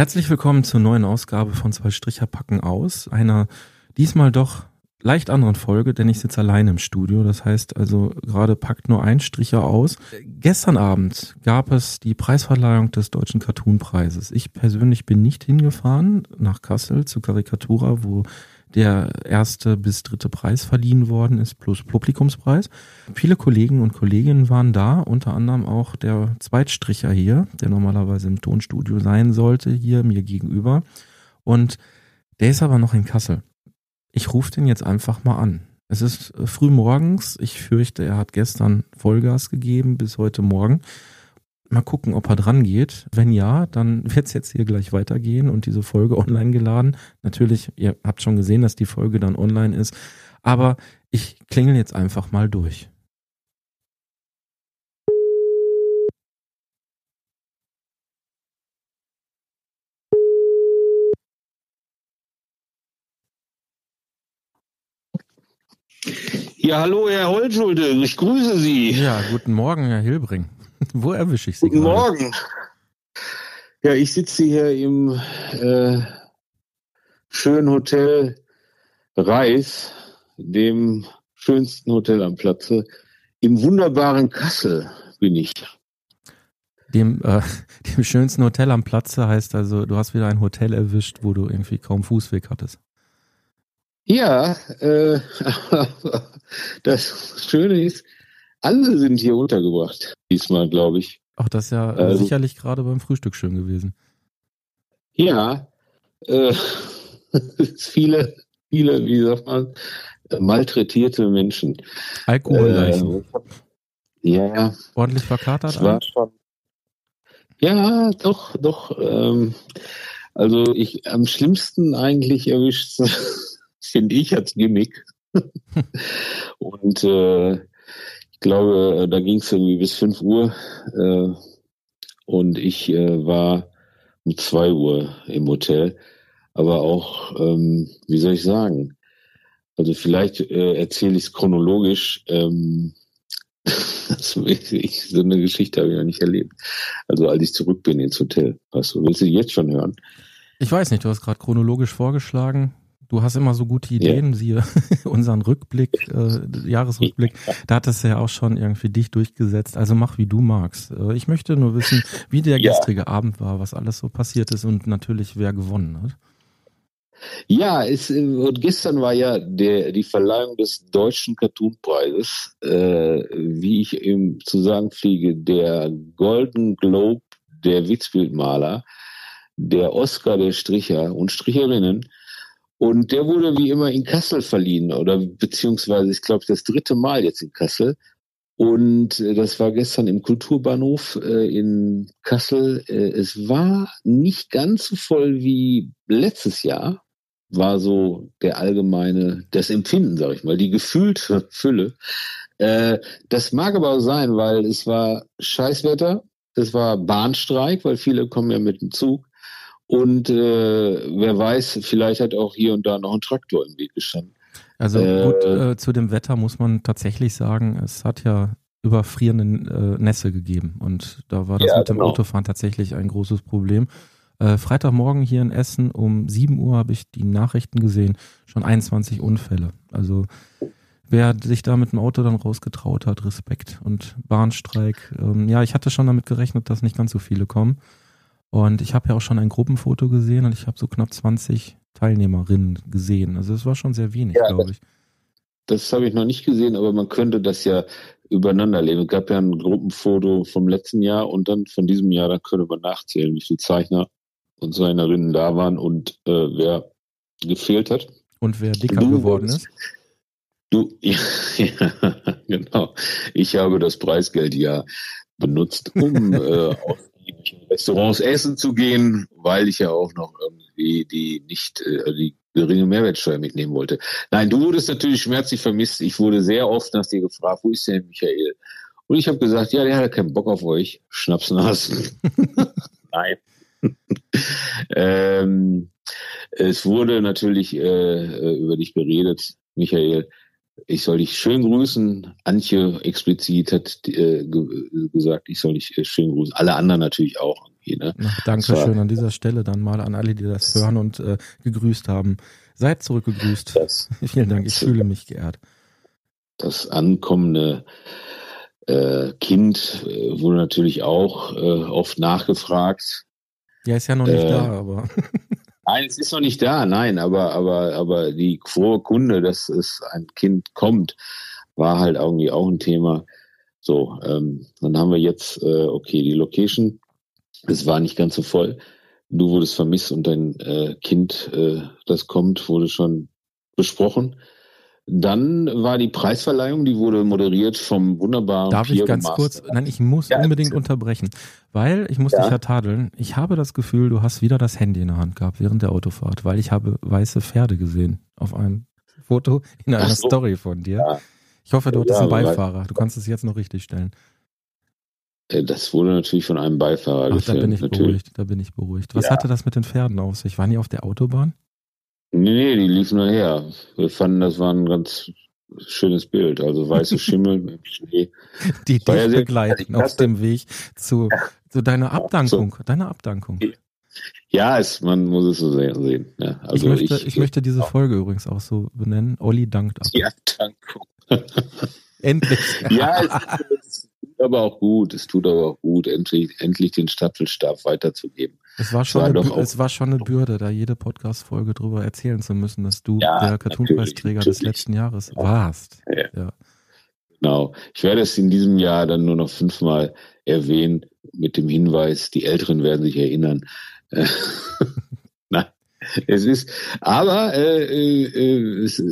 Herzlich willkommen zur neuen Ausgabe von Zwei Stricher packen aus. Einer diesmal doch leicht anderen Folge, denn ich sitze alleine im Studio. Das heißt also, gerade packt nur ein Stricher aus. Gestern Abend gab es die Preisverleihung des Deutschen Cartoonpreises. Ich persönlich bin nicht hingefahren nach Kassel zu Karikatura, wo der erste bis dritte Preis verliehen worden ist, plus Publikumspreis. Viele Kollegen und Kolleginnen waren da, unter anderem auch der Zweitstricher hier, der normalerweise im Tonstudio sein sollte, hier mir gegenüber. Und der ist aber noch in Kassel. Ich rufe den jetzt einfach mal an. Es ist früh morgens. Ich fürchte, er hat gestern Vollgas gegeben bis heute Morgen. Mal gucken, ob er dran geht. Wenn ja, dann wird es jetzt hier gleich weitergehen und diese Folge online geladen. Natürlich, ihr habt schon gesehen, dass die Folge dann online ist. Aber ich klingel jetzt einfach mal durch. Ja, hallo, Herr Holschulde, ich grüße Sie. Ja, guten Morgen, Herr Hilbring. Wo erwische ich Sie? Guten gerade? Morgen. Ja, ich sitze hier im äh, schönen Hotel Reis, dem schönsten Hotel am Platze. Im wunderbaren Kassel bin ich. Dem, äh, dem schönsten Hotel am Platze heißt also, du hast wieder ein Hotel erwischt, wo du irgendwie kaum Fußweg hattest. Ja, äh, das Schöne ist, alle sind hier untergebracht. Diesmal, glaube ich. Ach, das ist ja Also- sicherlich gerade beim Frühstück schön gewesen. Ja, äh, viele, viele, wie sagt man, malträtierte Menschen. Alkoholleichen. Äh, ja, Ordentlich verkatert? war schon. Ja, doch, doch. Ähm, also ich am schlimmsten eigentlich erwischt, finde ich als Gimmick. Und äh, glaube, da ging es irgendwie bis 5 Uhr äh, und ich äh, war um 2 Uhr im Hotel. Aber auch, ähm, wie soll ich sagen? Also vielleicht äh, erzähle ich es chronologisch. Ähm, so eine Geschichte habe ich noch nicht erlebt. Also als ich zurück bin ins Hotel. Was willst du jetzt schon hören? Ich weiß nicht, du hast gerade chronologisch vorgeschlagen. Du hast immer so gute Ideen, siehe unseren Rückblick, äh, Jahresrückblick. Da hat es ja auch schon irgendwie dich durchgesetzt. Also mach, wie du magst. Äh, ich möchte nur wissen, wie der Ja. gestrige Abend war, was alles so passiert ist und natürlich, wer gewonnen hat. Ja, es, äh, und gestern war ja der, die Verleihung des Deutschen Cartoonpreises, äh, wie ich eben zu sagen fliege, der Golden Globe der Witzbildmaler, der Oscar der Stricher und Stricherinnen. Und der wurde wie immer in Kassel verliehen, oder beziehungsweise, ich glaube, das dritte Mal jetzt in Kassel. Und äh, das war gestern im Kulturbahnhof äh, in Kassel. Äh, es war nicht ganz so voll wie letztes Jahr, war so der allgemeine, das Empfinden, sag ich mal, die gefühlte Fülle. Äh, das mag aber auch sein, weil es war Scheißwetter, es war Bahnstreik, weil viele kommen ja mit dem Zug. Und äh, wer weiß, vielleicht hat auch hier und da noch ein Traktor im Weg gestanden. Also Äh, gut, äh, zu dem Wetter muss man tatsächlich sagen, es hat ja überfrierende äh, Nässe gegeben und da war das Ja, mit dem genau. Autofahren tatsächlich ein großes Problem. Äh, Freitagmorgen hier in Essen um 7 Uhr habe ich die Nachrichten gesehen, schon 21 Unfälle. Also wer sich da mit dem Auto dann rausgetraut hat, Respekt. Und Bahnstreik, ähm, ja, ich hatte schon damit gerechnet, dass nicht ganz so viele kommen. Und ich habe ja auch schon ein Gruppenfoto gesehen und ich habe so knapp 20 Teilnehmerinnen gesehen. Also es war schon sehr wenig, Ja, glaube ich. Das habe ich noch nicht gesehen, aber man könnte das ja übereinander legen. Es gab ja ein Gruppenfoto vom letzten Jahr und dann von diesem Jahr, da könnte man nachzählen, wie viele Zeichner und Zeichnerinnen da waren und äh, wer gefehlt hat. Und wer dicker Du geworden ist. Du, ja, ja, genau. Ich habe das Preisgeld ja benutzt, um äh, ausgiebig Restaurants essen zu gehen, weil ich ja auch noch irgendwie die nicht äh, die geringe Mehrwertsteuer mitnehmen wollte. Nein, du wurdest natürlich schmerzlich vermisst. Ich wurde sehr oft nach dir gefragt, wo ist denn Michael? Und ich habe gesagt, ja, der hat keinen Bock auf euch, Schnapsnasen. Nein. ähm, es wurde natürlich äh, über dich beredet, Michael. Ich soll dich schön grüßen. Antje explizit hat äh, gesagt, ich soll dich äh, schön grüßen. Alle anderen natürlich auch. Ne? Ach, danke schön an dieser Stelle dann mal an alle, die das hören und äh, gegrüßt haben. Seid zurückgegrüßt. Das, Vielen Dank, ich fühle mich geehrt. Das ankommende äh, kind äh, wurde natürlich auch äh, oft nachgefragt. Ja, ist ja noch nicht da, aber. Nein, es ist noch nicht da, nein, aber, aber, aber die frohe Kunde, dass es ein Kind kommt, war halt irgendwie auch ein Thema. So, ähm, dann haben wir jetzt, äh, okay, die Location, es war nicht ganz so voll. Du wurdest vermisst und dein äh, Kind, äh, das kommt, wurde schon besprochen. Dann war die Preisverleihung, die wurde moderiert vom wunderbaren. Darf Pierre ich ganz Master. kurz? Nein, ich muss ja, unbedingt unterbrechen, weil ich muss ja. dich ja tadeln. Ich habe das Gefühl, du hast wieder das Handy in der Hand gehabt während der Autofahrt, weil ich habe weiße Pferde gesehen auf einem Foto in einer so. Story von dir. Ja. Ich hoffe, du hattest einen Beifahrer. Du kannst es jetzt noch richtig stellen. Äh, das wurde natürlich von einem Beifahrer Ach, da bin ich natürlich. beruhigt, da bin ich beruhigt. Was hatte das mit den Pferden auf sich? Waren die auf der Autobahn? Nee, nee, die liefen nur her. Wir fanden, das war ein ganz schönes Bild. Also weiße Schimmel mit Schnee. Die dich ja begleiten auf dem Weg zu, zu deiner Abdankung. So. Deiner Abdankung. Ja, es, man muss es so sehen. Ja, also ich, möchte, ich, ich möchte diese Folge übrigens auch so benennen. Olli dankt ab. Die Abdankung. Endlich. ja, es, tut aber auch gut. Es tut aber auch gut, endlich, endlich den Staffelstab weiterzugeben. Es war schon, war eine, es war schon eine Bürde, da jede Podcast-Folge drüber erzählen zu müssen, dass du ja, der Cartoon-Preisträger des letzten Jahres warst. Ja. ja. Genau. Ich werde es in diesem Jahr dann nur noch fünfmal erwähnen mit dem Hinweis, die Älteren werden sich erinnern. Nein, es ist, aber äh, äh, es,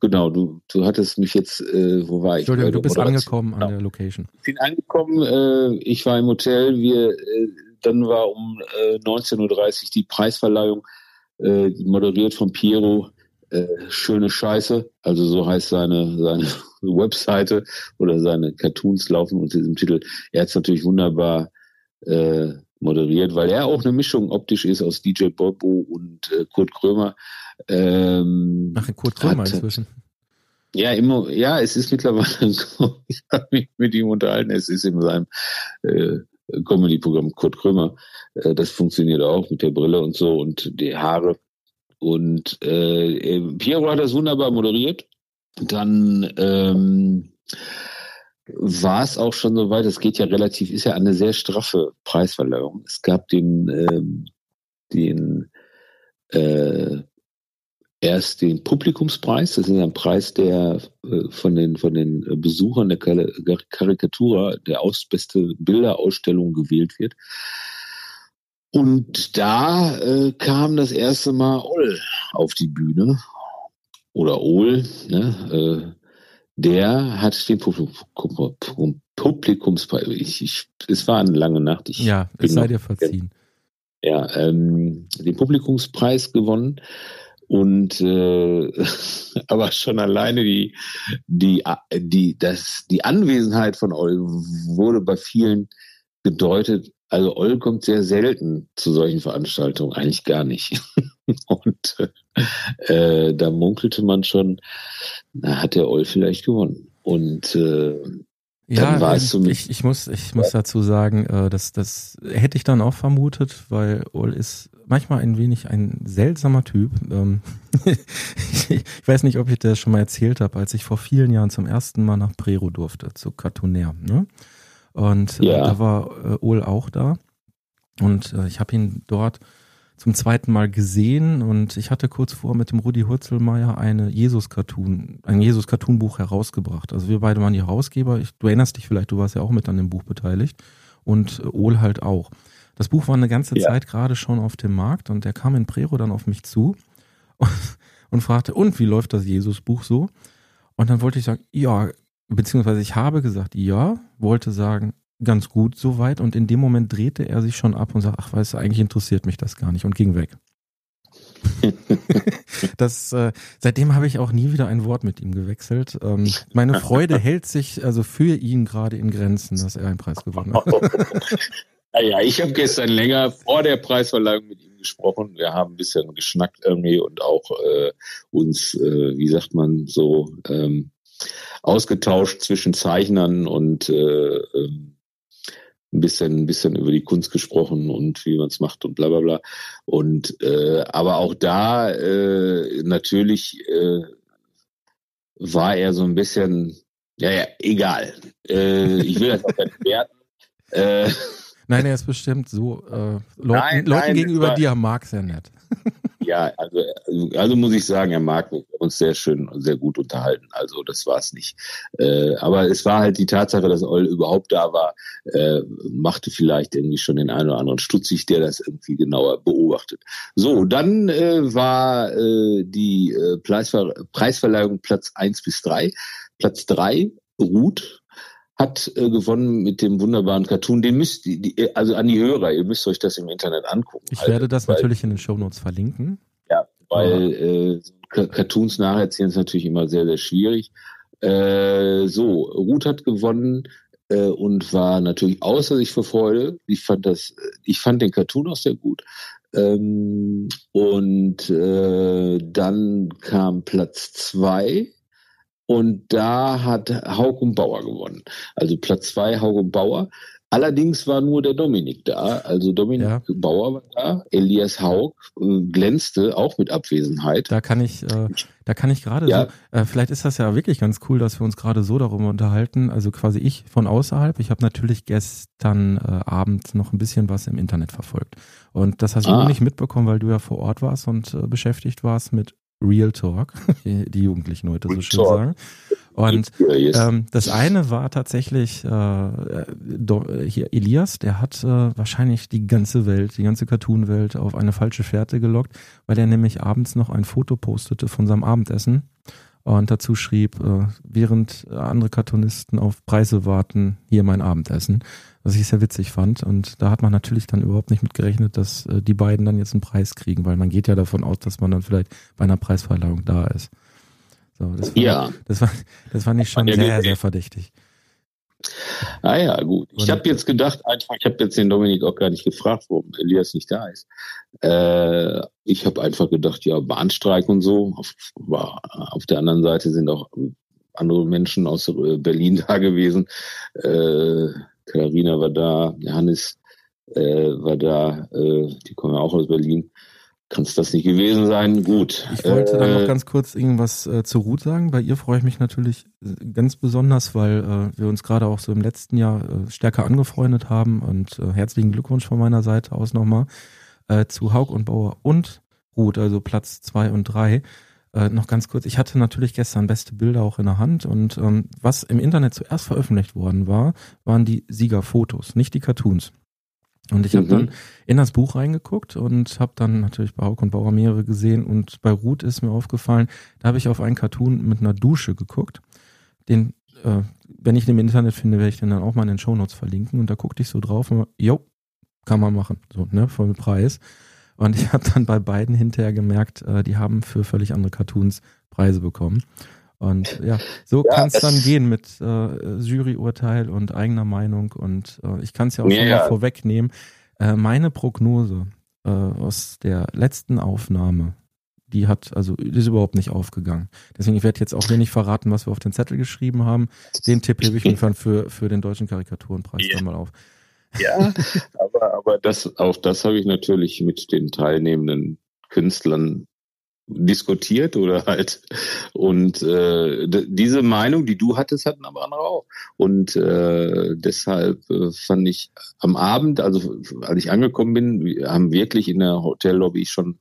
genau, du, du hattest mich jetzt, äh, wo war ich? Entschuldigung, du bist angekommen genau. an der Location. Ich bin angekommen, äh, ich war im Hotel, wir äh, dann war um äh, 19.30 Uhr die Preisverleihung, äh, moderiert von Piero. Äh, schöne Scheiße, also so heißt seine, seine Webseite oder seine Cartoons laufen unter diesem Titel. Er hat es natürlich wunderbar äh, moderiert, weil er auch eine Mischung optisch ist aus DJ Bobo und äh, Kurt Krömer. Ähm, Ach, Kurt Krömer hat, inzwischen. Ja, immer, ja, es ist mittlerweile so. Ich habe mich mit ihm unterhalten. Es ist in seinem äh, Comedy-Programm Kurt Krömer. Äh, das funktioniert auch mit der Brille und so und die Haare. Und äh, Piero hat das wunderbar moderiert. Dann ähm, war es auch schon so weit, es geht ja relativ, ist ja eine sehr straffe Preisverleihung. Es gab den, ähm, den äh, erst den Publikumspreis. Das ist ein Preis, der äh, von den von den Besuchern der Karikatura der ausbeste Bilderausstellung gewählt wird. Und da äh, kam das erste Mal Oll auf die Bühne oder Ohl, ne? Äh, der hat den Publikum, Publikumspreis. Ich, ich, es war eine lange Nacht. Ich ja, es sei dir verziehen. Ja, ähm, den Publikumspreis gewonnen und äh, aber schon alleine die, die, die, das, die Anwesenheit von Oll wurde bei vielen gedeutet. Also Oll kommt sehr selten zu solchen Veranstaltungen, eigentlich gar nicht. Und äh, da munkelte man schon, na, hat der Oll vielleicht gewonnen. Und äh, ja, war es so ich, ich muss, ich muss dazu sagen, äh, dass das hätte ich dann auch vermutet, weil Oll ist manchmal ein wenig ein seltsamer Typ. Ähm, ich weiß nicht, ob ich das schon mal erzählt habe, als ich vor vielen Jahren zum ersten Mal nach Prero durfte, zu Cartonair. Ne? Und äh, ja. da war äh, Ol auch da. Und ich habe ihn dort zum zweiten Mal gesehen und ich hatte kurz vor mit dem Rudi Hurzelmeier eine Jesus-Cartoon, ein Jesus-Cartoon-Buch herausgebracht. Also wir beide waren die Herausgeber. Ich, du erinnerst dich vielleicht, du warst ja auch mit an dem Buch beteiligt und Ol halt auch. Das Buch war eine ganze ja. Zeit gerade schon auf dem Markt und der kam in Prero dann auf mich zu und, und fragte, und wie läuft das Jesus-Buch so? Und dann wollte ich sagen, ja, beziehungsweise ich habe gesagt, ja, wollte sagen, ganz gut soweit. Und in dem Moment drehte er sich schon ab und sagte, ach, weißt du, eigentlich interessiert mich das gar nicht und ging weg. das, äh, seitdem habe ich auch nie wieder ein Wort mit ihm gewechselt. Ähm, meine Freude hält sich also für ihn gerade in Grenzen, dass er einen Preis gewonnen hat. naja, ich habe gestern länger vor der Preisverleihung mit ihm gesprochen. Wir haben ein bisschen geschnackt irgendwie und auch äh, uns, äh, wie sagt man, so ähm, ausgetauscht zwischen Zeichnern und äh, ähm, ein bisschen, ein bisschen über die Kunst gesprochen und wie man es macht und bla bla bla. Und äh, aber auch da äh, natürlich äh, war er so ein bisschen, ja, ja, egal. Äh, ich will das auch nicht werten. Äh, Nein, er ist bestimmt so äh, Leuten, nein, Leuten nein, gegenüber dir mag sehr nett. Ja, also, also muss ich sagen, er mag uns sehr schön und sehr gut unterhalten. Also das war es nicht. Äh, aber es war halt die Tatsache, dass Oll überhaupt da war, äh, machte vielleicht irgendwie schon den einen oder anderen stutzig, der das irgendwie genauer beobachtet. So, dann äh, war äh, die äh, Preisver Preisverleihung Platz eins bis drei. Platz drei Ruth hat äh, gewonnen mit dem wunderbaren Cartoon. Den müsst die, die, also an die Hörer, ihr müsst euch das im Internet angucken. Ich werde das weil, natürlich in den Shownotes verlinken. Ja, weil äh, Cartoons nacherzählen ist natürlich immer sehr, sehr schwierig. Äh, so, Ruth hat gewonnen äh, und war natürlich außer sich vor Freude. Ich fand das, ich fand den Cartoon auch sehr gut. Ähm, und äh, dann kam Platz zwei und da hat Haug und Bauer gewonnen. Also Platz zwei Haug und Bauer. Allerdings war nur der Dominik da. Also Dominik ja. Bauer war da. Elias Haug äh, glänzte auch mit Abwesenheit. Da kann ich, äh, da kann ich gerade ja. so, äh, vielleicht ist das ja wirklich ganz cool, dass wir uns gerade so darüber unterhalten. Also quasi ich von außerhalb. Ich habe natürlich gestern äh, Abend noch ein bisschen was im Internet verfolgt. Und das hast ah. du nicht mitbekommen, weil du ja vor Ort warst und äh, beschäftigt warst mit Real Talk, die Jugendlichen heute Real so schön Talk. sagen. Und ähm, das eine war tatsächlich äh, do, hier Elias, der hat äh, wahrscheinlich die ganze Welt, die ganze Cartoon-Welt auf eine falsche Fährte gelockt, weil er nämlich abends noch ein Foto postete von seinem Abendessen und dazu schrieb, äh, während andere Cartoonisten auf Preise warten, hier mein Abendessen was ich sehr witzig fand. Und da hat man natürlich dann überhaupt nicht mit gerechnet, dass äh, die beiden dann jetzt einen Preis kriegen, weil man geht ja davon aus, dass man dann vielleicht bei einer Preisverleihung da ist. So, das war, ja. das war, das fand ich schon ja, sehr, sehr verdächtig. Ah ja, gut. Ich habe jetzt gedacht, einfach, ich habe jetzt den Dominik auch gar nicht gefragt, warum Elias nicht da ist. Äh, ich habe einfach gedacht, ja, Bahnstreik und so. Auf, auf der anderen Seite sind auch andere Menschen aus äh, Berlin da gewesen. Äh, Katharina war da, Johannes äh, war da, äh, die kommen ja auch aus Berlin. Kann es das nicht gewesen sein? Gut. Ich wollte äh, dann noch ganz kurz irgendwas äh, zu Ruth sagen. Bei ihr freue ich mich natürlich ganz besonders, weil äh, wir uns gerade auch so im letzten Jahr äh, stärker angefreundet haben und äh, herzlichen Glückwunsch von meiner Seite aus nochmal zu Haug und Bauer und Ruth, also Platz zwei und drei. Äh, noch ganz kurz, ich hatte natürlich gestern beste Bilder auch in der Hand und ähm, was im Internet zuerst veröffentlicht worden war, waren die Siegerfotos, nicht die Cartoons. Und ich habe mhm. dann in das Buch reingeguckt und habe dann natürlich bei Hauk und Bauer mehrere gesehen und bei Ruth ist mir aufgefallen, da habe ich auf einen Cartoon mit einer Dusche geguckt. Den, äh, wenn ich den im Internet finde, werde ich den dann auch mal in den Shownotes verlinken und da guckte ich so drauf und jo, kann man machen, so, ne, voll Preis. Und ich habe dann bei beiden hinterher gemerkt, äh, die haben für völlig andere Cartoons Preise bekommen. Und ja, so ja, kann es dann gehen mit äh, Juryurteil und eigener Meinung. Und äh, ich kann es ja auch ja, schon mal vorwegnehmen. Äh, meine Prognose äh, aus der letzten Aufnahme, die hat, also die ist überhaupt nicht aufgegangen. Deswegen, ich werde jetzt auch hier nicht verraten, was wir auf den Zettel geschrieben haben. Den Tipp hebe ich mir für, für den deutschen Karikaturenpreis yeah. dann mal auf. Ja, aber, aber das, auch das habe ich natürlich mit den teilnehmenden Künstlern diskutiert oder halt und äh, diese Meinung, die du hattest, hatten aber andere auch. Und äh, deshalb äh, fand ich am Abend, also als ich angekommen bin, haben wirklich in der Hotellobby schon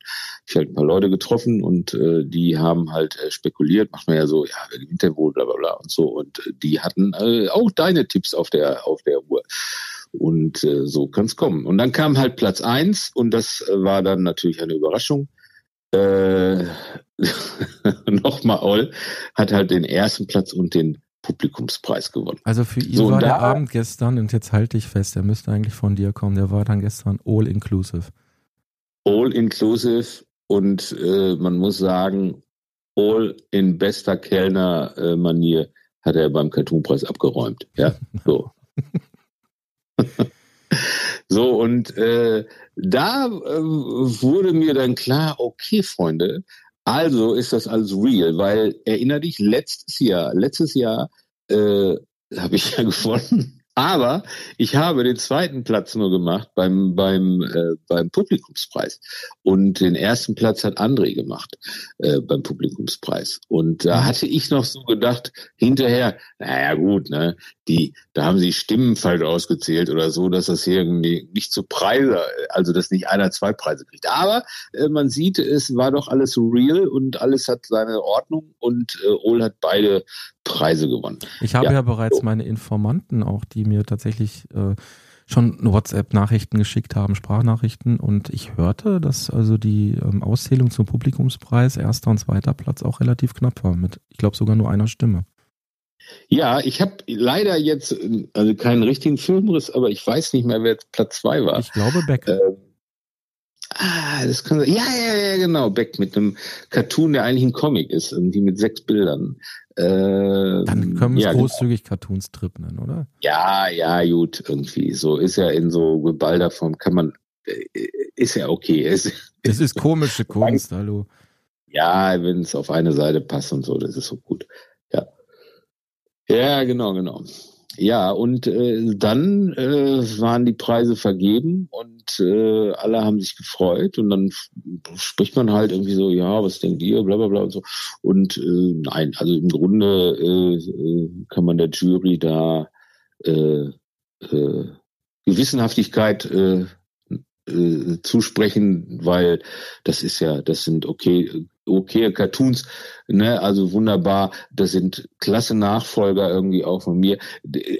ich halt ein paar Leute getroffen und äh, die haben halt äh, spekuliert, macht man ja so, ja, wer bla bla bla und so. Und äh, die hatten äh, auch deine Tipps auf der auf der Uhr und äh, so kann es kommen. Und dann kam halt Platz eins und das äh, war dann natürlich eine Überraschung. Äh, nochmal Oll, hat halt den ersten Platz und den Publikumspreis gewonnen. Also für ihn so, war der Abend gestern, und jetzt halte ich fest, der müsste eigentlich von dir kommen, der war dann gestern all inclusive. All inclusive und äh, man muss sagen, all in bester Kellner-Manier hat er beim Cartoonpreis abgeräumt. Ja, so. so, und äh, da äh, wurde mir dann klar, okay, Freunde, also ist das alles real, weil erinnere dich, letztes Jahr, letztes Jahr äh, habe ich ja gewonnen. Aber ich habe den zweiten Platz nur gemacht beim, beim, äh, beim Publikumspreis. Und den ersten Platz hat André gemacht äh, beim Publikumspreis. Und da mhm. hatte ich noch so gedacht, hinterher, naja gut, ne, die, da haben sie Stimmen falsch ausgezählt oder so, dass das hier irgendwie nicht zu Preise, also dass nicht einer zwei Preise kriegt. Aber äh, man sieht, es war doch alles real und alles hat seine Ordnung und äh, Ol hat beide Preise gewonnen. Ich habe ja, ja bereits so. meine Informanten auch, die mir tatsächlich äh, schon WhatsApp-Nachrichten geschickt haben, Sprachnachrichten und ich hörte, dass also die ähm, Auszählung zum Publikumspreis erster und zweiter Platz auch relativ knapp war, mit ich glaube sogar nur einer Stimme. Ja, ich habe leider jetzt also keinen richtigen Filmriss, aber ich weiß nicht mehr, wer Platz zwei war. Ich glaube Beck. Ähm, ah, das kann sein. Ja, ja, ja, genau. Beck mit einem Cartoon, der eigentlich ein Comic ist, irgendwie mit sechs Bildern. Äh, Dann können wir es ja, genau. großzügig genau. Cartoonstrip nennen, oder? Ja, ja, gut, irgendwie. So ist ja in so geballter Form, kann man, äh, ist ja okay. Es, es ist komische Kunst, hallo. Ja, wenn es auf eine Seite passt und so, das ist so gut. Ja. Ja, genau, genau. Ja, und äh, dann äh, waren die Preise vergeben und äh, alle haben sich gefreut und dann spricht man halt irgendwie so, ja, was denkt ihr, bla bla bla und so. Und äh, nein, also im Grunde äh, äh kann man der Jury da äh, äh, Gewissenhaftigkeit äh, äh, zusprechen, weil das ist ja, das sind okay, okay Cartoons, ne, also wunderbar, das sind klasse Nachfolger irgendwie auch von mir.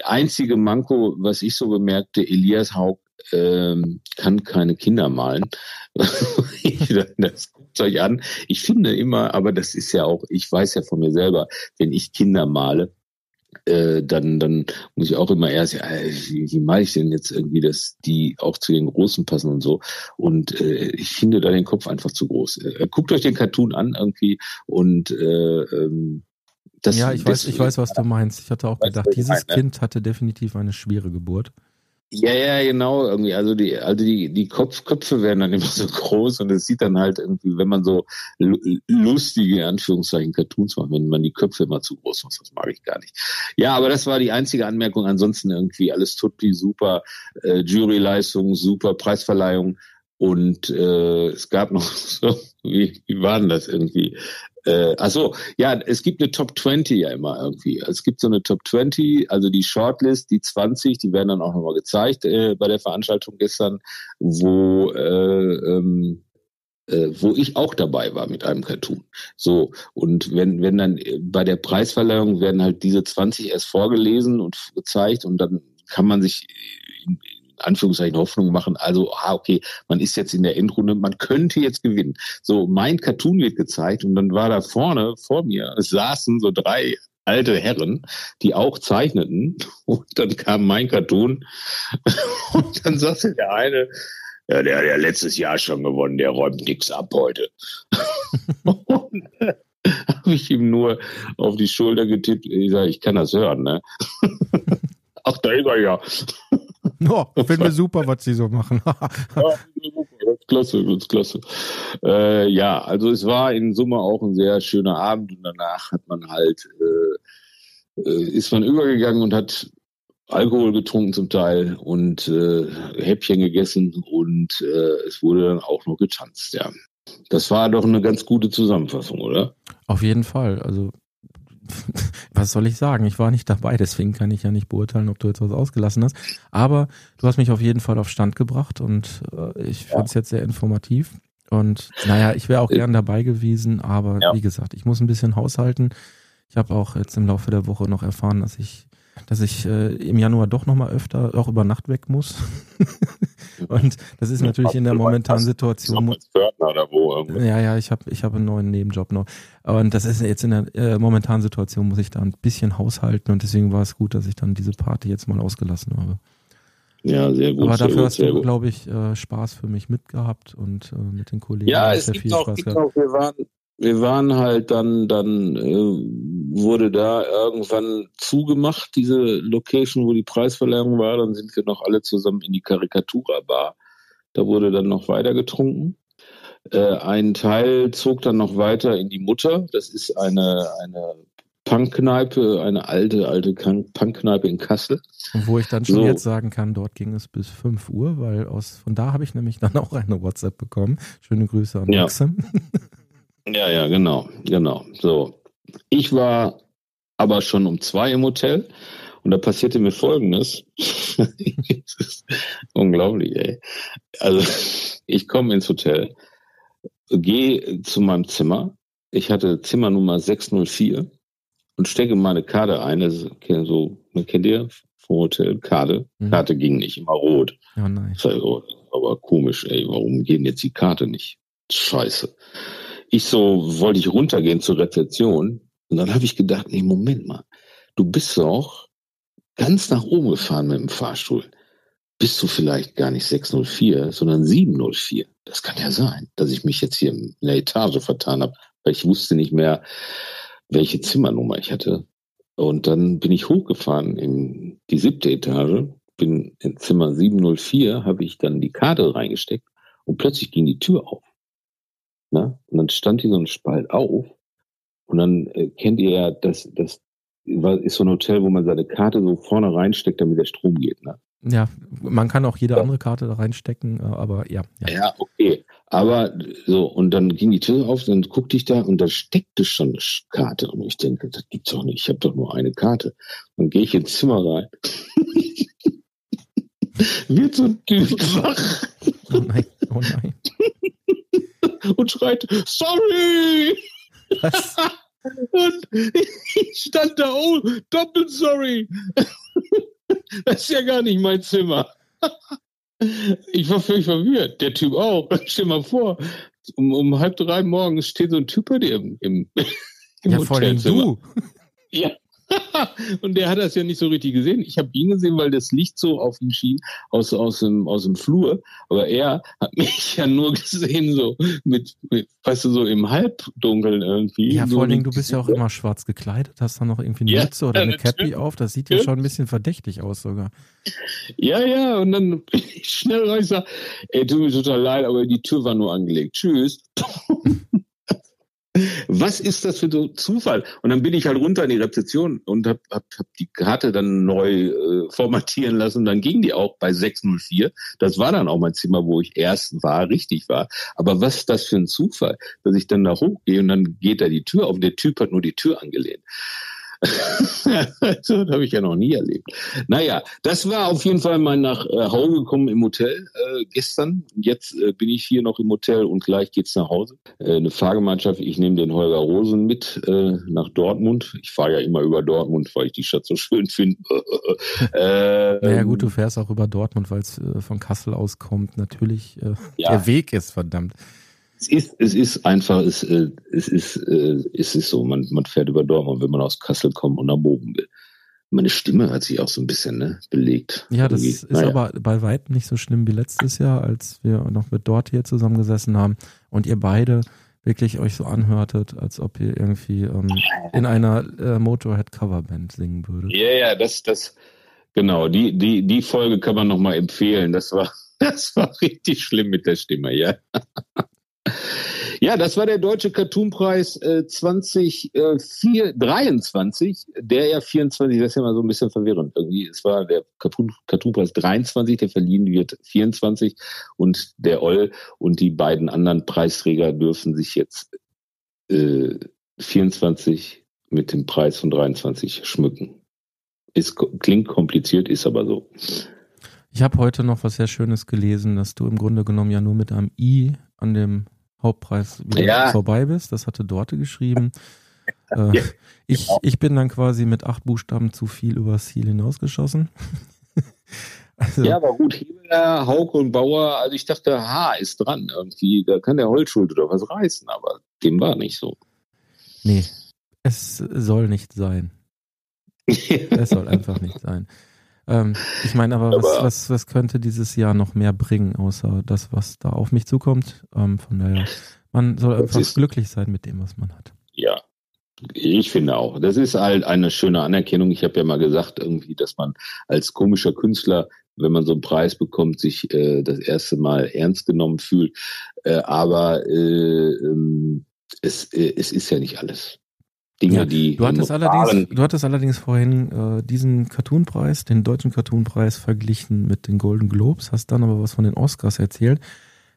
Einzige Manko, was ich so bemerkte, Elias Haug ähm, kann keine Kinder malen. das guckt euch an. Ich finde immer, aber das ist ja auch, ich weiß ja von mir selber, wenn ich Kinder male, äh, dann, dann muss ich auch immer erst, ja, wie, wie mache ich denn jetzt irgendwie, dass die auch zu den Großen passen und so. Und äh, ich finde da den Kopf einfach zu groß. Äh, guckt euch den Cartoon an irgendwie und äh, ähm, das, ja, ich weiß, ich weiß, was du meinst. Ich hatte auch gedacht, dieses Kind hatte definitiv eine schwere Geburt. Ja, ja, genau, irgendwie. Also die, also die, die Kopf, Köpfe werden dann immer so groß und es sieht dann halt irgendwie, wenn man so lustige, Anführungszeichen, Cartoons macht, wenn man die Köpfe immer zu groß macht, das mag ich gar nicht. Ja, aber das war die einzige Anmerkung. Ansonsten irgendwie alles tutti, super, äh, Juryleistung, super, Preisverleihung. Und äh, es gab noch so, wie, wie war denn das irgendwie? Äh, achso, ja, es gibt eine Top 20 ja immer irgendwie. Es gibt so eine Top 20, also die Shortlist, die 20, die werden dann auch nochmal gezeigt äh, bei der Veranstaltung gestern, wo äh, ähm, äh, wo ich auch dabei war mit einem Cartoon. So, und wenn, wenn dann äh, bei der Preisverleihung werden halt diese 20 erst vorgelesen und gezeigt und dann kann man sich Anführungszeichen Hoffnung machen. Also, ah, okay, man ist jetzt in der Endrunde, man könnte jetzt gewinnen. So, mein Cartoon wird gezeigt und dann war da vorne vor mir, es saßen so drei alte Herren, die auch zeichneten. Und dann kam mein Cartoon und dann sagte der eine, ja, der hat ja letztes Jahr schon gewonnen, der räumt nix ab heute. und äh, habe ich ihm nur auf die Schulter getippt. Ich sage, ich kann das hören, ne? Ach, da ist er ja. Oh, finde wir super, was sie so machen. ja, das ist klasse, das ist klasse. Äh, ja, also es war in Summe auch ein sehr schöner Abend und danach hat man halt, äh, äh, ist man übergegangen und hat Alkohol getrunken zum Teil und äh, Häppchen gegessen und äh, es wurde dann auch noch getanzt, ja. Das war doch eine ganz gute Zusammenfassung, oder? Auf jeden Fall. Also was soll ich sagen? Ich war nicht dabei, deswegen kann ich ja nicht beurteilen, ob du jetzt was ausgelassen hast. Aber du hast mich auf jeden Fall auf Stand gebracht und äh, ich fand es jetzt sehr informativ. Und naja, ich wäre auch gern dabei gewesen, aber ja. wie gesagt, ich muss ein bisschen haushalten. Ich habe auch jetzt im Laufe der Woche noch erfahren, dass ich dass ich äh, im Januar doch nochmal öfter auch über Nacht weg muss. und das ist natürlich in der momentanen Situation. Ja, ja, ich habe ich hab einen neuen Nebenjob noch. Und das ist jetzt in der äh, momentanen Situation, muss ich da ein bisschen haushalten und deswegen war es gut, dass ich dann diese Party jetzt mal ausgelassen habe. Ja, sehr gut. Aber dafür gut, hast du, glaube ich, äh, Spaß für mich mitgehabt und äh, mit den Kollegen. Ja, es gibt auch, gibt auch, wir waren, wir waren halt dann, dann äh, wurde da irgendwann zugemacht, diese Location, wo die Preisverleihung war. Dann sind wir noch alle zusammen in die Karikatura-Bar. Da wurde dann noch weiter getrunken. Äh, ein Teil zog dann noch weiter in die Mutter. Das ist eine, eine Punkkneipe, eine alte, alte Punkkneipe in Kassel. Wo ich dann schon so. jetzt sagen kann, dort ging es bis 5 Uhr, weil aus, von da habe ich nämlich dann auch eine WhatsApp bekommen. Schöne Grüße an ja. Maxim. Ja, ja, genau, genau. So. Ich war aber schon um zwei im Hotel und da passierte mir Folgendes. unglaublich, ey. Also, ich komme ins Hotel, gehe zu meinem Zimmer. Ich hatte Zimmernummer 604 und stecke meine Karte ein. Das ist so, man kennt ihr vom Hotel Karte. Mhm. Karte ging nicht, immer rot. Oh nein. Aber komisch, ey, warum gehen jetzt die Karte nicht? Scheiße ich so, wollte ich runtergehen zur Rezeption. Und dann habe ich gedacht, nee, Moment mal, du bist doch ganz nach oben gefahren mit dem Fahrstuhl. Bist du vielleicht gar nicht 604, sondern 704? Das kann ja sein, dass ich mich jetzt hier in der Etage vertan habe, weil ich wusste nicht mehr, welche Zimmernummer ich hatte. Und dann bin ich hochgefahren in die siebte Etage, bin in Zimmer 704, habe ich dann die Karte reingesteckt und plötzlich ging die Tür auf. Ne? Und dann stand hier so ein Spalt auf. Und dann äh, kennt ihr ja, das, das ist so ein Hotel, wo man seine Karte so vorne reinsteckt, damit der Strom geht. Ne? Ja, man kann auch jede andere Karte da reinstecken, äh, aber ja, ja. Ja, okay. Aber so, und dann ging die Tür auf, dann guckte ich da und da steckte schon eine Karte. Und ich denke, das gibt's doch nicht, ich habe doch nur eine Karte. Dann gehe ich ins Zimmer rein. Wird so ein Typ wach. Oh nein, oh nein und schreit, sorry! Was? Und ich stand da, oh, doppelt sorry. Das ist ja gar nicht mein Zimmer. Ich war völlig verwirrt. Der Typ auch. Stell mal vor, um, um halb drei morgens steht so ein Typ bei dir im, im, im ja, vor allem du. Ja. und der hat das ja nicht so richtig gesehen. Ich habe ihn gesehen, weil das Licht so auf ihn schien aus, aus, dem, aus dem Flur. Aber er hat mich ja nur gesehen, so mit, mit weißt du, so im Halbdunkeln irgendwie. Ja, so vor allen Dingen, du bist ja auch immer schwarz gekleidet, hast dann noch irgendwie eine ja, Mütze oder eine Cappy auf. Das sieht ja schon ein bisschen verdächtig aus sogar. Ja, ja, und dann bin ich schnell rein, ich sag, ey, tut mir total leid, aber die Tür war nur angelegt. Tschüss. Was ist das für ein Zufall? Und dann bin ich halt runter in die Rezeption und habe hab, hab die Karte dann neu äh, formatieren lassen. Dann ging die auch bei 604. Das war dann auch mein Zimmer, wo ich erst war, richtig war. Aber was ist das für ein Zufall, dass ich dann da hochgehe und dann geht da die Tür auf und der Typ hat nur die Tür angelehnt. so habe ich ja noch nie erlebt. Naja, das war auf jeden Fall mein nach äh, Hause gekommen im Hotel äh, gestern. Jetzt äh, bin ich hier noch im Hotel und gleich geht's nach Hause. Äh, eine Fahrgemeinschaft, ich nehme den Holger Rosen mit äh, nach Dortmund. Ich fahre ja immer über Dortmund, weil ich die Stadt so schön finde. äh, naja gut, du fährst auch über Dortmund, weil es äh, von Kassel aus kommt. Natürlich, äh, ja. der Weg ist verdammt es ist, es ist einfach, es, äh, es ist, äh, es ist so, man, man fährt über Dortmund, wenn man aus Kassel kommt und nach oben will. Meine Stimme hat sich auch so ein bisschen ne, belegt. Ja, das Irgendwie. ist naja. aber bei weitem nicht so schlimm wie letztes Jahr, als wir noch mit Dort hier zusammengesessen haben und ihr beide wirklich euch so anhörtet, als ob ihr irgendwie ähm, in einer äh, Motorhead-Coverband singen würdet. Ja, ja, das, das, genau, die, die, die Folge kann man nochmal empfehlen. Das war, das war richtig schlimm mit der Stimme, ja. Ja, das war der Deutsche Cartoonpreis äh, 2023, äh, der ja 24, das ist ja mal so ein bisschen verwirrend irgendwie. Es war der Cartoon, Cartoonpreis 23, der verliehen wird 24 und der Oll und die beiden anderen Preisträger dürfen sich jetzt äh, 24 mit dem Preis von 23 schmücken. Ist, klingt kompliziert, ist aber so. Ich habe heute noch was sehr Schönes gelesen, dass du im Grunde genommen ja nur mit einem I an dem Hauptpreis wieder ja. vorbei bist. Das hatte Dorte geschrieben. Äh, ja, ich, ich bin dann quasi mit acht Buchstaben zu viel übers Ziel hinausgeschossen. also, ja, aber gut, Hebeler, Hauke und Bauer, also ich dachte, H ist dran irgendwie, da kann der Holzschuld oder was reißen, aber dem war nicht so. Nee, es soll nicht sein. es soll einfach nicht sein. Ähm, ich meine, aber, aber was, was, was könnte dieses Jahr noch mehr bringen, außer das, was da auf mich zukommt? Ähm, von daher, man soll einfach ist, glücklich sein mit dem, was man hat. Ja, ich finde auch. Das ist halt eine schöne Anerkennung. Ich habe ja mal gesagt, irgendwie, dass man als komischer Künstler, wenn man so einen Preis bekommt, sich äh, das erste Mal ernst genommen fühlt. Äh, aber äh, ähm, es, äh, es ist ja nicht alles. Dinge, ja, die. Du hattest, allerdings, du hattest allerdings vorhin äh, diesen Cartoonpreis, den deutschen Cartoonpreis, verglichen mit den Golden Globes, hast dann aber was von den Oscars erzählt.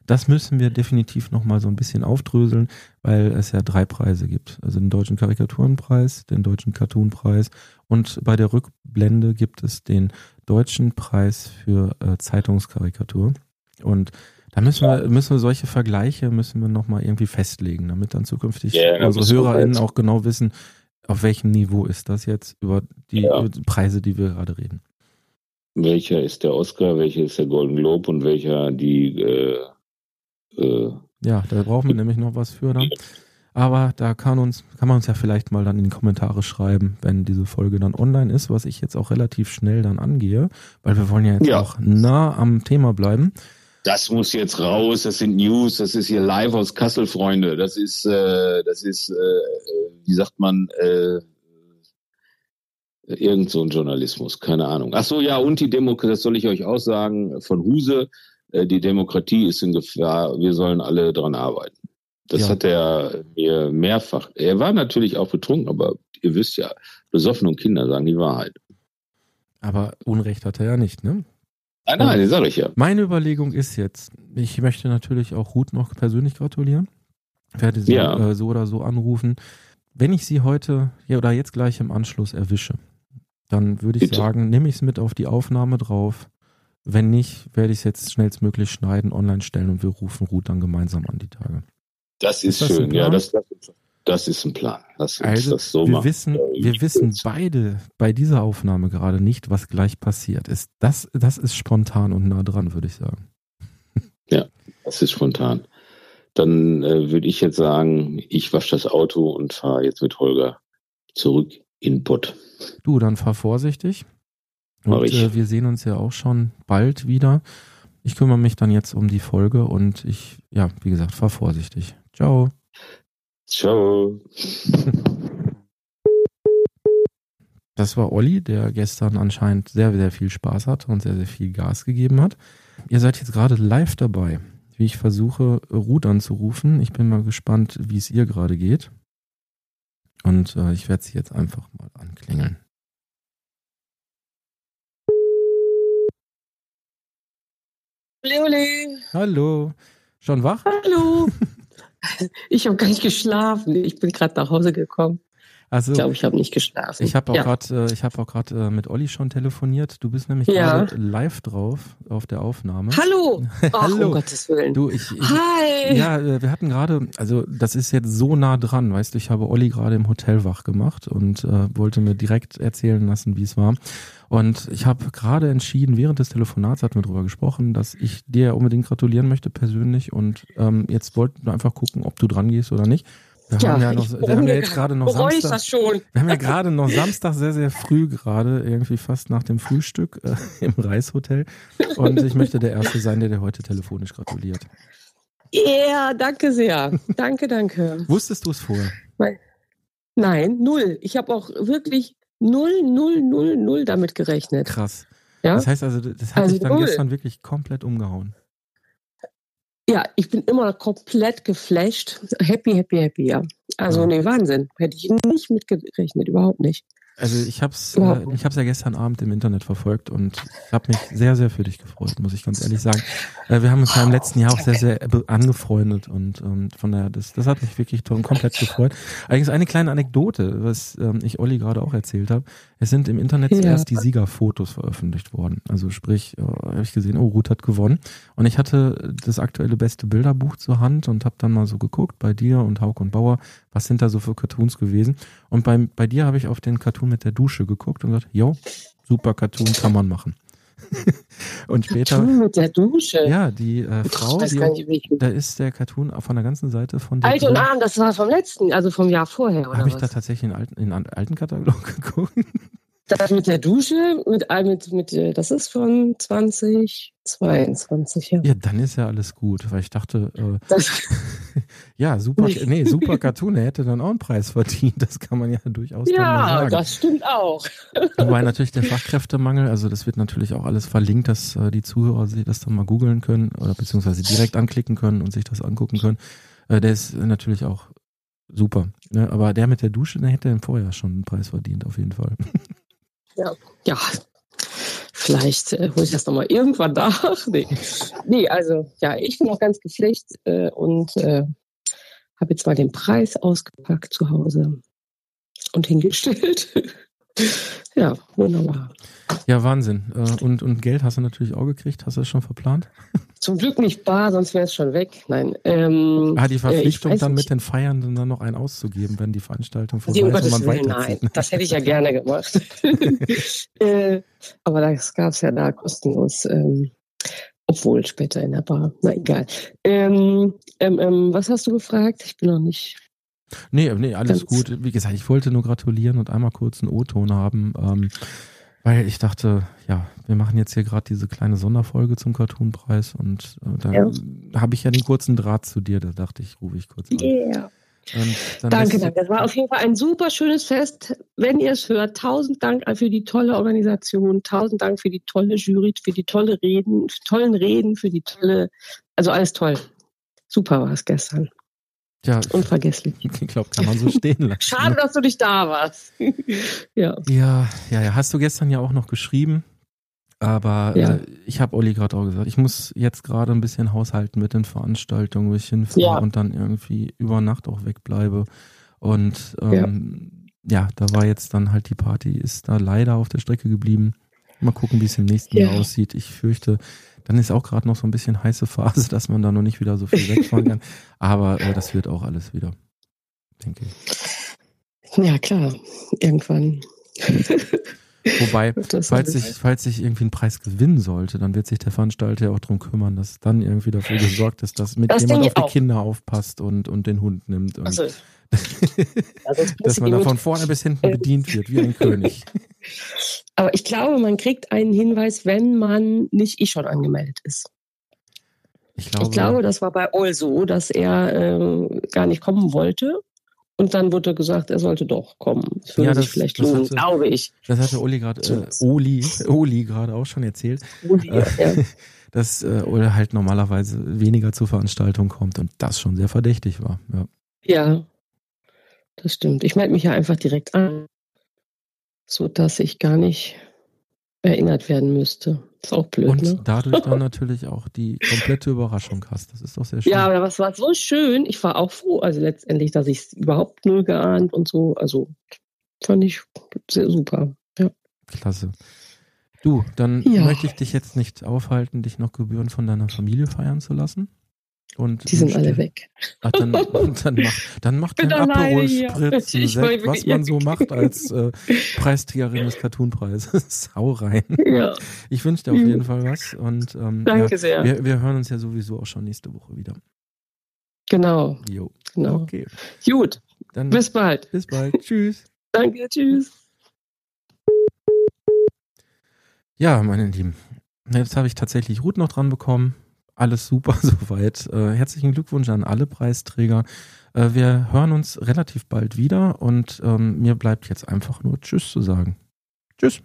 Das müssen wir definitiv nochmal so ein bisschen aufdröseln, weil es ja drei Preise gibt. Also den deutschen Karikaturenpreis, den deutschen Cartoonpreis und bei der Rückblende gibt es den deutschen Preis für äh, Zeitungskarikatur. Und da müssen wir, müssen wir solche Vergleiche müssen wir nochmal irgendwie festlegen, damit dann zukünftig yeah, unsere HörerInnen auch genau wissen, auf welchem Niveau ist das jetzt über die ja. Preise, die wir gerade reden. Welcher ist der Oscar, welcher ist der Golden Globe und welcher die äh, äh, Ja, da brauchen wir nämlich noch was für dann. Aber da kann uns, kann man uns ja vielleicht mal dann in die Kommentare schreiben, wenn diese Folge dann online ist, was ich jetzt auch relativ schnell dann angehe, weil wir wollen ja jetzt ja. auch nah am Thema bleiben das muss jetzt raus, das sind News, das ist hier live aus Kassel, Freunde. Das ist, äh, das ist, äh, wie sagt man, äh, irgend so ein Journalismus, keine Ahnung. Ach so, ja, und die Demokratie, das soll ich euch auch sagen, von Huse, äh, die Demokratie ist in Gefahr, wir sollen alle dran arbeiten. Das ja. hat er mir mehrfach, er war natürlich auch betrunken, aber ihr wisst ja, besoffen und Kinder sagen die Wahrheit. Aber Unrecht hat er ja nicht, ne? Nein, nein, das sage ich ja. Meine Überlegung ist jetzt, ich möchte natürlich auch Ruth noch persönlich gratulieren. Werde sie ja. äh, so oder so anrufen. Wenn ich sie heute ja, oder jetzt gleich im Anschluss erwische, dann würde ich Bitte. sagen, nehme ich es mit auf die Aufnahme drauf. Wenn nicht, werde ich es jetzt schnellstmöglich schneiden, online stellen und wir rufen Ruth dann gemeinsam an die Tage. Das ist, ist das schön, ja, das, das, das ist ein Plan. Lass uns also, das so wir machen. Wissen, wir wissen beide bei dieser Aufnahme gerade nicht, was gleich passiert ist. Das, das ist spontan und nah dran, würde ich sagen. Ja, das ist spontan. Dann äh, würde ich jetzt sagen, ich wasche das Auto und fahre jetzt mit Holger zurück in Pott. Du, dann fahr vorsichtig. Und äh, wir sehen uns ja auch schon bald wieder. Ich kümmere mich dann jetzt um die Folge und ich, ja, wie gesagt, fahr vorsichtig. Ciao. Ciao. Das war Olli, der gestern anscheinend sehr, sehr viel Spaß hat und sehr, sehr viel Gas gegeben hat. Ihr seid jetzt gerade live dabei, wie ich versuche, Ruth anzurufen. Ich bin mal gespannt, wie es ihr gerade geht. Und äh, ich werde sie jetzt einfach mal anklingeln. Leoli. Hallo. Schon wach? Hallo. Ich habe gar nicht geschlafen. Ich bin gerade nach Hause gekommen. Also, ich glaube, ich habe nicht geschlafen. Ich habe auch ja. gerade, äh, ich habe auch gerade äh, mit Olli schon telefoniert. Du bist nämlich ja. gerade live drauf auf der Aufnahme. Hallo. Ach, Hallo. Um Gottes Willen. Du, ich, ich Hi. Ja, äh, wir hatten gerade, also das ist jetzt so nah dran, weißt du. Ich habe Olli gerade im Hotel wach gemacht und äh, wollte mir direkt erzählen lassen, wie es war. Und ich habe gerade entschieden, während des Telefonats hatten wir darüber gesprochen, dass ich dir unbedingt gratulieren möchte persönlich. Und ähm, jetzt wollten wir einfach gucken, ob du dran gehst oder nicht. Wir ja, haben ja, noch, wir haben ja jetzt gerade noch Samstag. Wir haben ja gerade noch Samstag sehr, sehr früh gerade, irgendwie fast nach dem Frühstück äh, im Reishotel. Und ich möchte der Erste sein, der dir heute telefonisch gratuliert. Ja, danke sehr. Danke, danke. Wusstest du es vorher? Nein, null. Ich habe auch wirklich null, null, null, null damit gerechnet. Krass. Ja? Das heißt also, das hat also dich dann null. gestern wirklich komplett umgehauen. Ja, ich bin immer komplett geflasht. Happy, happy, happy, ja. Also, ja. nee, Wahnsinn. Hätte ich nicht mitgerechnet, überhaupt nicht. Also ich habe es äh, ich hab's ja gestern Abend im Internet verfolgt und habe mich sehr, sehr für dich gefreut, muss ich ganz ehrlich sagen. Äh, wir haben uns ja im letzten Jahr auch sehr, sehr angefreundet und ähm, von daher, das, das hat mich wirklich toll, komplett gefreut. Allerdings eine kleine Anekdote, was ähm, ich Olli gerade auch erzählt habe. Es sind im Internet ja. zuerst die Siegerfotos veröffentlicht worden. Also sprich, äh, habe ich gesehen, oh, Ruth hat gewonnen. Und ich hatte das aktuelle beste Bilderbuch zur Hand und habe dann mal so geguckt bei dir und Hauk und Bauer, was sind da so für Cartoons gewesen. Und bei, bei dir habe ich auf den Cartoon mit der Dusche geguckt und gesagt, jo, super Cartoon kann man machen. und später. Cartoon mit der Dusche. Ja, die äh, Frau, die, nicht, da ist der Cartoon von der ganzen Seite von der. Alt und Arm, das war vom letzten, also vom Jahr vorher, oder? Habe ich da tatsächlich in alten, in alten Katalog geguckt? Das mit der Dusche, mit, mit, mit, das ist von 2022, ja. Ja, dann ist ja alles gut, weil ich dachte, äh, ja, super, nee, super Cartoon, er hätte dann auch einen Preis verdient, das kann man ja durchaus Ja, sagen. das stimmt auch. Wobei natürlich der Fachkräftemangel, also das wird natürlich auch alles verlinkt, dass äh, die Zuhörer sich das dann mal googeln können oder beziehungsweise direkt anklicken können und sich das angucken können. Äh, der ist natürlich auch super. Ne? Aber der mit der Dusche, der hätte im Vorjahr schon einen Preis verdient, auf jeden Fall. Ja, ja. Vielleicht äh, hole ich das nochmal irgendwann nach. Nee. nee, also ja, ich bin auch ganz gepflegt äh, und äh, habe jetzt mal den Preis ausgepackt zu Hause und hingestellt. ja, wunderbar. Ja, Wahnsinn. Äh, und, und Geld hast du natürlich auch gekriegt. Hast du das schon verplant? Zum Glück nicht bar, sonst wäre es schon weg. Nein. Ähm, ah, die Verpflichtung äh, dann mit den Feiernden dann noch einen auszugeben, wenn die Veranstaltung vorbei ist und man Willen, Nein, das hätte ich ja gerne gemacht. äh, aber das gab es ja da kostenlos. Ähm, obwohl später in der Bar. Na egal. Ähm, ähm, ähm, was hast du gefragt? Ich bin noch nicht. Nee, nee, alles gut. Wie gesagt, ich wollte nur gratulieren und einmal kurz einen O-Ton haben. Ähm, weil ich dachte, ja, wir machen jetzt hier gerade diese kleine Sonderfolge zum Cartoonpreis und äh, da ja. habe ich ja den kurzen Draht zu dir, da dachte ich, rufe ich kurz an. Yeah. danke, danke. Das war auf jeden Fall ein super schönes Fest. Wenn ihr es hört, tausend Dank für die tolle Organisation, tausend Dank für die tolle Jury, für die tolle Reden, tollen Reden, für die tolle, also alles toll. Super war es gestern. Ja, unvergesslich. Ich glaube, kann man so stehen lassen. Schade, ne? dass du nicht da warst. ja. ja. Ja, ja, Hast du gestern ja auch noch geschrieben. Aber ja. äh, ich habe Olli gerade auch gesagt, ich muss jetzt gerade ein bisschen haushalten mit den Veranstaltungen, wo ich hinfahre ja. und dann irgendwie über Nacht auch wegbleibe. Und ähm, ja. ja. da war jetzt dann halt die Party, ist da leider auf der Strecke geblieben. Mal gucken, wie es im nächsten Jahr aussieht. Ich fürchte, dann ist auch gerade noch so ein bisschen heiße Phase, dass man da noch nicht wieder so viel wegfahren kann. Aber äh, das wird auch alles wieder, denke ich. Ja, klar. Irgendwann. Wobei, falls ich, falls ich irgendwie einen Preis gewinnen sollte, dann wird sich der Veranstalter ja auch darum kümmern, dass dann irgendwie dafür gesorgt ist, dass mit das jemand auf die auch. Kinder aufpasst und, und den Hund nimmt. Und also, dass man da von vorne bis hinten bedient wird, wie ein König. Aber ich glaube, man kriegt einen Hinweis, wenn man nicht eh schon angemeldet ist. Ich glaube, ich glaube das war bei Ol so, dass er äh, gar nicht kommen wollte. Und dann wurde gesagt, er sollte doch kommen. Das würde ja, das, sich vielleicht lohnen, hatte, glaube ich. Das hatte Oli gerade, äh, Oli, Oli gerade auch schon erzählt. Oli, äh, ja. Dass äh, Ole halt normalerweise weniger zur Veranstaltung kommt und das schon sehr verdächtig war. Ja, ja das stimmt. Ich melde mich ja einfach direkt an so dass ich gar nicht erinnert werden müsste. Ist auch blöd. Und ne? dadurch dann natürlich auch die komplette Überraschung hast. Das ist doch sehr schön. Ja, aber was war so schön. Ich war auch froh, also letztendlich, dass ich es überhaupt null geahnt und so. Also fand ich sehr super. Ja. Klasse. Du, dann ja. möchte ich dich jetzt nicht aufhalten, dich noch Gebühren von deiner Familie feiern zu lassen. Und die sind alle weg. Ach, dann, dann macht, dann macht ein Aperol Spritzen, Sekt, was man so macht als äh, Preisträgerin des Cartoonpreises. Hau rein. Ja. Ich wünsche dir auf jeden Fall was. Und, ähm, Danke ja, sehr. Wir, wir hören uns ja sowieso auch schon nächste Woche wieder. Genau. Jo. Genau. Okay. Gut. Dann bis bald. Bis bald. tschüss. Danke, tschüss. Ja, meine Lieben. Jetzt habe ich tatsächlich Ruth noch dran bekommen alles super soweit. Äh, herzlichen Glückwunsch an alle Preisträger. Äh, wir hören uns relativ bald wieder und ähm, mir bleibt jetzt einfach nur Tschüss zu sagen. Tschüss.